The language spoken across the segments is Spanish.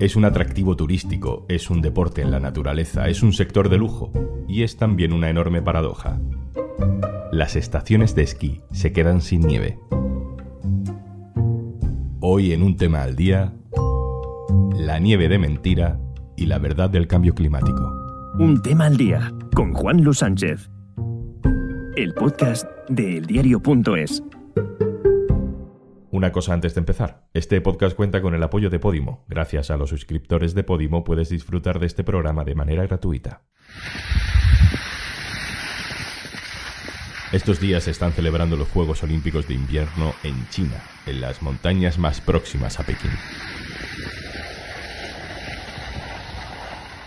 Es un atractivo turístico, es un deporte en la naturaleza, es un sector de lujo y es también una enorme paradoja. Las estaciones de esquí se quedan sin nieve. Hoy en un tema al día, la nieve de mentira y la verdad del cambio climático. Un tema al día con Juan Luis Sánchez. El podcast de eldiario.es. Una cosa antes de empezar. Este podcast cuenta con el apoyo de Podimo. Gracias a los suscriptores de Podimo puedes disfrutar de este programa de manera gratuita. Estos días se están celebrando los Juegos Olímpicos de Invierno en China, en las montañas más próximas a Pekín.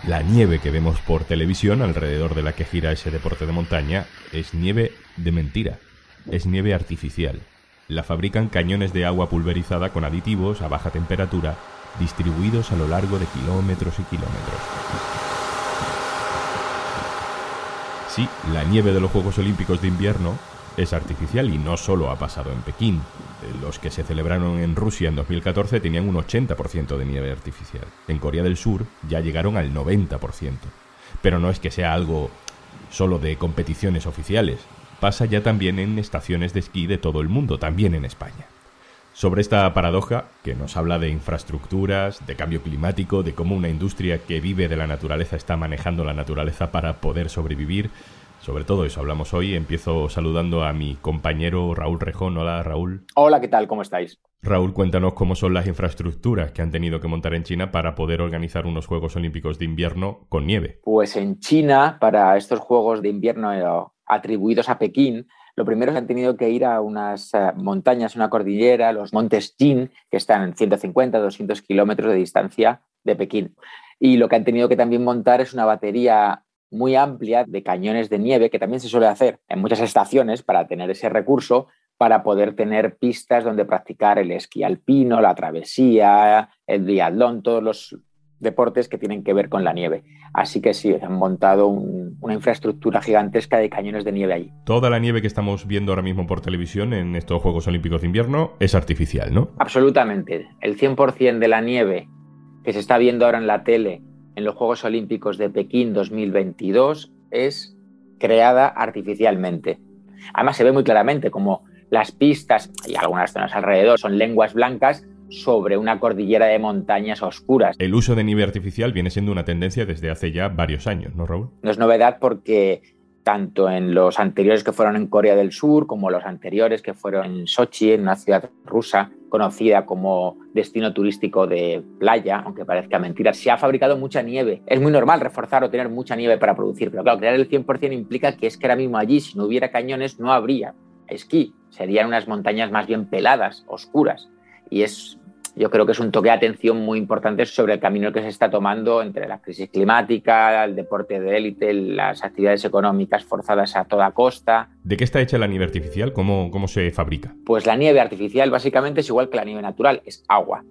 La nieve que vemos por televisión alrededor de la que gira ese deporte de montaña es nieve de mentira, es nieve artificial, la fabrican cañones de agua pulverizada con aditivos a baja temperatura distribuidos a lo largo de kilómetros y kilómetros. Sí, la nieve de los Juegos Olímpicos de invierno es artificial y no solo ha pasado en Pekín. Los que se celebraron en Rusia en 2014 tenían un 80% de nieve artificial. En Corea del Sur ya llegaron al 90%. Pero no es que sea algo solo de competiciones oficiales pasa ya también en estaciones de esquí de todo el mundo, también en España. Sobre esta paradoja, que nos habla de infraestructuras, de cambio climático, de cómo una industria que vive de la naturaleza está manejando la naturaleza para poder sobrevivir, sobre todo eso hablamos hoy. Empiezo saludando a mi compañero Raúl Rejón. Hola, Raúl. Hola, ¿qué tal? ¿Cómo estáis? Raúl, cuéntanos cómo son las infraestructuras que han tenido que montar en China para poder organizar unos Juegos Olímpicos de invierno con nieve. Pues en China, para estos Juegos de invierno atribuidos a Pekín, lo primero es que han tenido que ir a unas eh, montañas, una cordillera, los montes Jin, que están en 150, 200 kilómetros de distancia de Pekín. Y lo que han tenido que también montar es una batería muy amplia de cañones de nieve, que también se suele hacer en muchas estaciones para tener ese recurso, para poder tener pistas donde practicar el esquí alpino, la travesía, el triatlón, todos los deportes que tienen que ver con la nieve. Así que sí, han montado una infraestructura gigantesca de cañones de nieve ahí. Toda la nieve que estamos viendo ahora mismo por televisión en estos Juegos Olímpicos de Invierno es artificial, ¿no? Absolutamente. El 100% de la nieve que se está viendo ahora en la tele en los Juegos Olímpicos de Pekín 2022 es creada artificialmente. Además se ve muy claramente como las pistas y algunas zonas alrededor son lenguas blancas sobre una cordillera de montañas oscuras. El uso de nieve artificial viene siendo una tendencia desde hace ya varios años, ¿no, Raúl? No es novedad porque tanto en los anteriores que fueron en Corea del Sur como los anteriores que fueron en Sochi, en una ciudad rusa conocida como destino turístico de playa, aunque parezca mentira, se ha fabricado mucha nieve. Es muy normal reforzar o tener mucha nieve para producir, pero claro, crear el 100% implica que es que ahora mismo allí, si no hubiera cañones, no habría esquí. Serían unas montañas más bien peladas, oscuras y es yo creo que es un toque de atención muy importante sobre el camino que se está tomando entre la crisis climática, el deporte de élite, las actividades económicas forzadas a toda costa. ¿De qué está hecha la nieve artificial? ¿Cómo, cómo se fabrica? Pues la nieve artificial básicamente es igual que la nieve natural, es agua.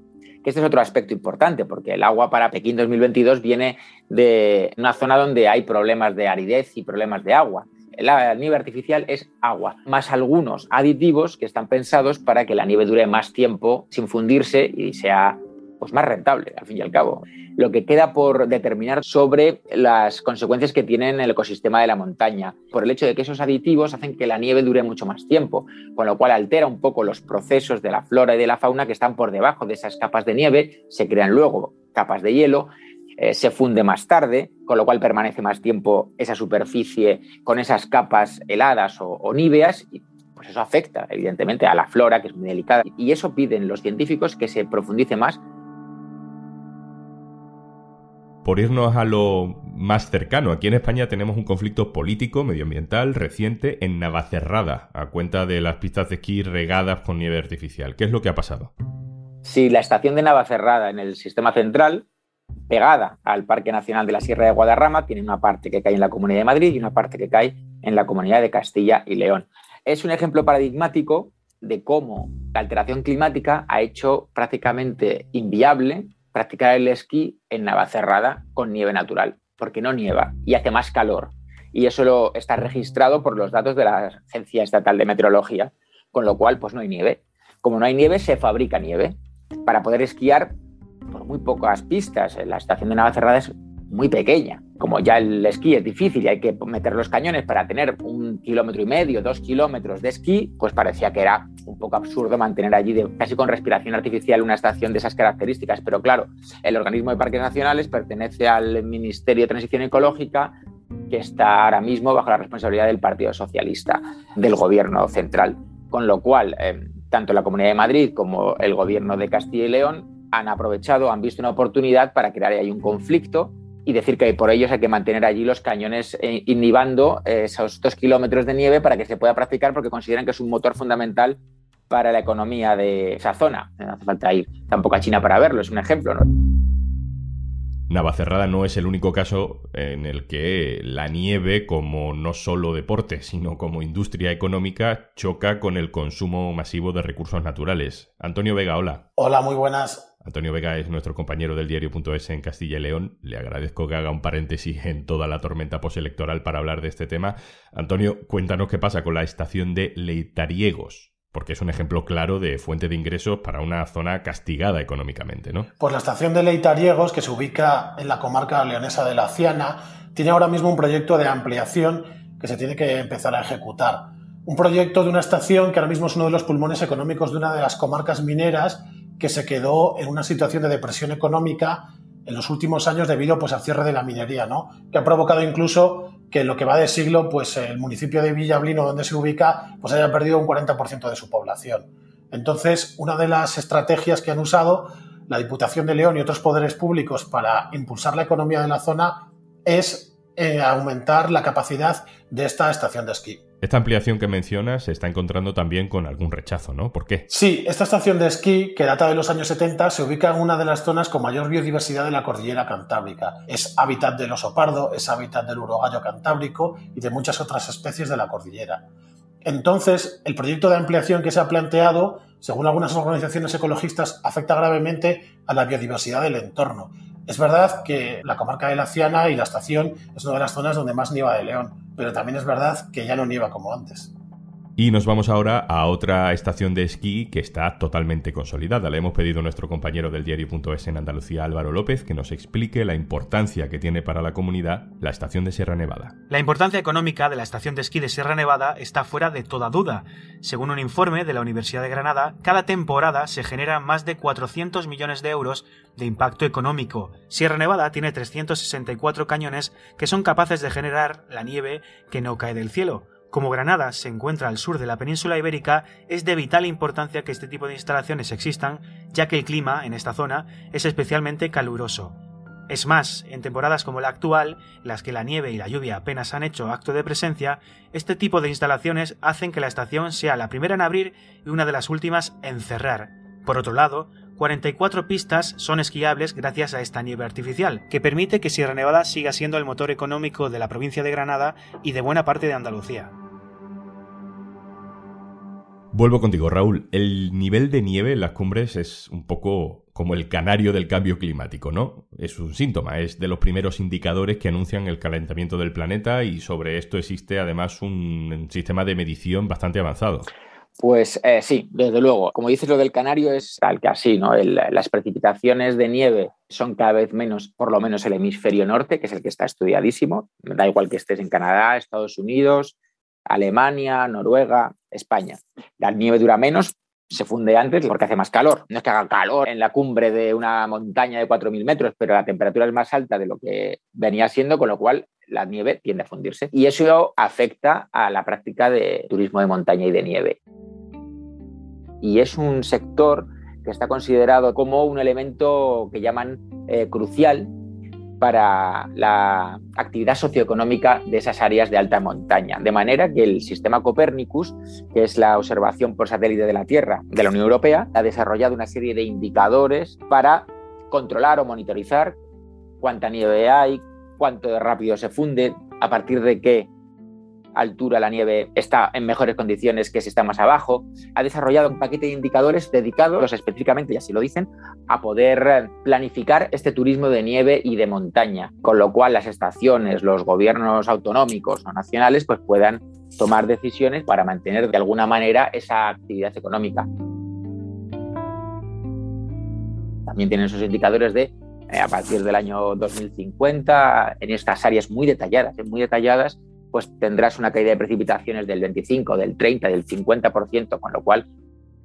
Que este es otro aspecto importante, porque el agua para Pekín 2022 viene de una zona donde hay problemas de aridez y problemas de agua la nieve artificial es agua, más algunos aditivos que están pensados para que la nieve dure más tiempo sin fundirse y sea pues, más rentable, al fin y al cabo. Lo que queda por determinar sobre las consecuencias que tiene en el ecosistema de la montaña, por el hecho de que esos aditivos hacen que la nieve dure mucho más tiempo, con lo cual altera un poco los procesos de la flora y de la fauna que están por debajo de esas capas de nieve, se crean luego capas de hielo eh, se funde más tarde, con lo cual permanece más tiempo esa superficie con esas capas heladas o, o níveas y pues eso afecta evidentemente a la flora que es muy delicada y eso piden los científicos que se profundice más. Por irnos a lo más cercano, aquí en España tenemos un conflicto político medioambiental reciente en Navacerrada, a cuenta de las pistas de esquí regadas con nieve artificial. ¿Qué es lo que ha pasado? Sí, la estación de Navacerrada en el sistema central pegada al Parque Nacional de la Sierra de Guadarrama, tiene una parte que cae en la Comunidad de Madrid y una parte que cae en la Comunidad de Castilla y León. Es un ejemplo paradigmático de cómo la alteración climática ha hecho prácticamente inviable practicar el esquí en Navacerrada con nieve natural, porque no nieva y hace más calor. Y eso lo está registrado por los datos de la Agencia Estatal de Meteorología, con lo cual pues no hay nieve. Como no hay nieve, se fabrica nieve. Para poder esquiar por muy pocas pistas. La estación de Navacerrada es muy pequeña. Como ya el esquí es difícil y hay que meter los cañones para tener un kilómetro y medio, dos kilómetros de esquí, pues parecía que era un poco absurdo mantener allí casi con respiración artificial una estación de esas características. Pero claro, el organismo de parques nacionales pertenece al Ministerio de Transición Ecológica que está ahora mismo bajo la responsabilidad del Partido Socialista, del gobierno central. Con lo cual, eh, tanto la Comunidad de Madrid como el gobierno de Castilla y León han aprovechado, han visto una oportunidad para crear ahí un conflicto y decir que por ellos hay que mantener allí los cañones eh, inhibando eh, esos dos kilómetros de nieve para que se pueda practicar porque consideran que es un motor fundamental para la economía de esa zona. No hace falta ir tampoco a China para verlo, es un ejemplo. Navacerrada no es el único caso en el que la nieve, como no solo deporte, sino como industria económica, choca con el consumo masivo de recursos naturales. Antonio Vega, hola. Hola, muy buenas. Antonio Vega es nuestro compañero del diario.es en Castilla y León. Le agradezco que haga un paréntesis en toda la tormenta postelectoral para hablar de este tema. Antonio, cuéntanos qué pasa con la estación de Leitariegos, porque es un ejemplo claro de fuente de ingresos para una zona castigada económicamente, ¿no? Pues la estación de Leitariegos, que se ubica en la comarca leonesa de la Ciana, tiene ahora mismo un proyecto de ampliación que se tiene que empezar a ejecutar. Un proyecto de una estación que ahora mismo es uno de los pulmones económicos de una de las comarcas mineras que se quedó en una situación de depresión económica en los últimos años debido pues, al cierre de la minería, ¿no? que ha provocado incluso que en lo que va de siglo pues, el municipio de Villablino, donde se ubica, pues haya perdido un 40% de su población. Entonces, una de las estrategias que han usado la Diputación de León y otros poderes públicos para impulsar la economía de la zona es eh, aumentar la capacidad de esta estación de esquí. Esta ampliación que mencionas se está encontrando también con algún rechazo, ¿no? ¿Por qué? Sí, esta estación de esquí, que data de los años 70, se ubica en una de las zonas con mayor biodiversidad de la cordillera cantábrica. Es hábitat del oso pardo, es hábitat del urogallo cantábrico y de muchas otras especies de la cordillera. Entonces, el proyecto de ampliación que se ha planteado, según algunas organizaciones ecologistas, afecta gravemente a la biodiversidad del entorno. Es verdad que la comarca de la Ciana y la estación es una de las zonas donde más nieva de León, pero también es verdad que ya no nieva como antes. Y nos vamos ahora a otra estación de esquí que está totalmente consolidada. Le hemos pedido a nuestro compañero del diario.es en Andalucía, Álvaro López, que nos explique la importancia que tiene para la comunidad la estación de Sierra Nevada. La importancia económica de la estación de esquí de Sierra Nevada está fuera de toda duda. Según un informe de la Universidad de Granada, cada temporada se generan más de 400 millones de euros de impacto económico. Sierra Nevada tiene 364 cañones que son capaces de generar la nieve que no cae del cielo. Como Granada se encuentra al sur de la península ibérica, es de vital importancia que este tipo de instalaciones existan, ya que el clima en esta zona es especialmente caluroso. Es más, en temporadas como la actual, las que la nieve y la lluvia apenas han hecho acto de presencia, este tipo de instalaciones hacen que la estación sea la primera en abrir y una de las últimas en cerrar. Por otro lado, 44 pistas son esquiables gracias a esta nieve artificial, que permite que Sierra Nevada siga siendo el motor económico de la provincia de Granada y de buena parte de Andalucía. Vuelvo contigo, Raúl. El nivel de nieve en las cumbres es un poco como el canario del cambio climático, ¿no? Es un síntoma, es de los primeros indicadores que anuncian el calentamiento del planeta y sobre esto existe además un sistema de medición bastante avanzado. Pues eh, sí, desde luego. Como dices, lo del canario es tal que así, ¿no? las precipitaciones de nieve son cada vez menos, por lo menos el hemisferio norte, que es el que está estudiadísimo. Da igual que estés en Canadá, Estados Unidos, Alemania, Noruega, España. La nieve dura menos, se funde antes porque hace más calor. No es que haga calor en la cumbre de una montaña de 4.000 metros, pero la temperatura es más alta de lo que venía siendo, con lo cual la nieve tiende a fundirse. Y eso afecta a la práctica de turismo de montaña y de nieve. Y es un sector que está considerado como un elemento que llaman eh, crucial para la actividad socioeconómica de esas áreas de alta montaña. De manera que el sistema Copernicus, que es la observación por satélite de la Tierra de la Unión Europea, ha desarrollado una serie de indicadores para controlar o monitorizar cuánta nieve hay, cuánto rápido se funde, a partir de qué altura la nieve está en mejores condiciones que si está más abajo. Ha desarrollado un paquete de indicadores dedicados específicamente, y así lo dicen, a poder planificar este turismo de nieve y de montaña, con lo cual las estaciones, los gobiernos autonómicos o nacionales pues puedan tomar decisiones para mantener de alguna manera esa actividad económica. también tienen esos indicadores de eh, a partir del año 2050, en estas áreas muy detalladas, muy detalladas, pues tendrás una caída de precipitaciones del 25, del 30, del 50%, con lo cual,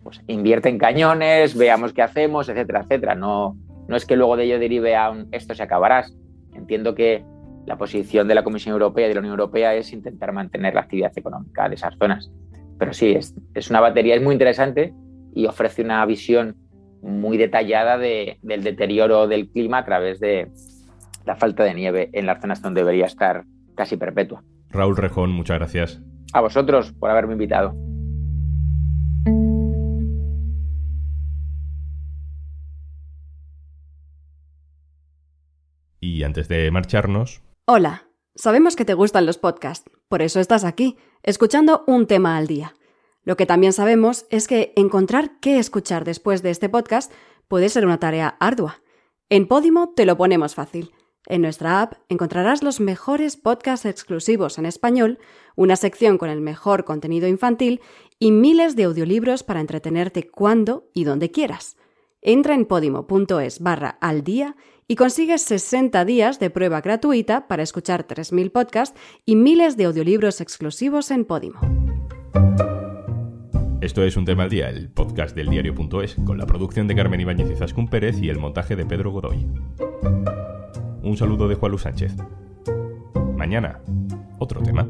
pues invierte en cañones, veamos qué hacemos, etcétera, etcétera. No, no es que luego de ello derive a un esto se acabará. Entiendo que la posición de la Comisión Europea y de la Unión Europea es intentar mantener la actividad económica de esas zonas. Pero sí, es, es una batería, es muy interesante y ofrece una visión muy detallada de, del deterioro del clima a través de la falta de nieve en las zonas donde debería estar casi perpetua. Raúl Rejón, muchas gracias. A vosotros por haberme invitado. Y antes de marcharnos... Hola, sabemos que te gustan los podcasts, por eso estás aquí, escuchando un tema al día. Lo que también sabemos es que encontrar qué escuchar después de este podcast puede ser una tarea ardua. En Podimo te lo ponemos fácil. En nuestra app encontrarás los mejores podcasts exclusivos en español, una sección con el mejor contenido infantil y miles de audiolibros para entretenerte cuando y donde quieras. Entra en podimo.es barra al día y consigues 60 días de prueba gratuita para escuchar 3.000 podcasts y miles de audiolibros exclusivos en Podimo. Esto es Un Tema al Día, el podcast del diario.es, con la producción de Carmen Ibáñez y Zascún Pérez y el montaje de Pedro Godoy. Un saludo de Juan Luis Sánchez. Mañana, otro tema.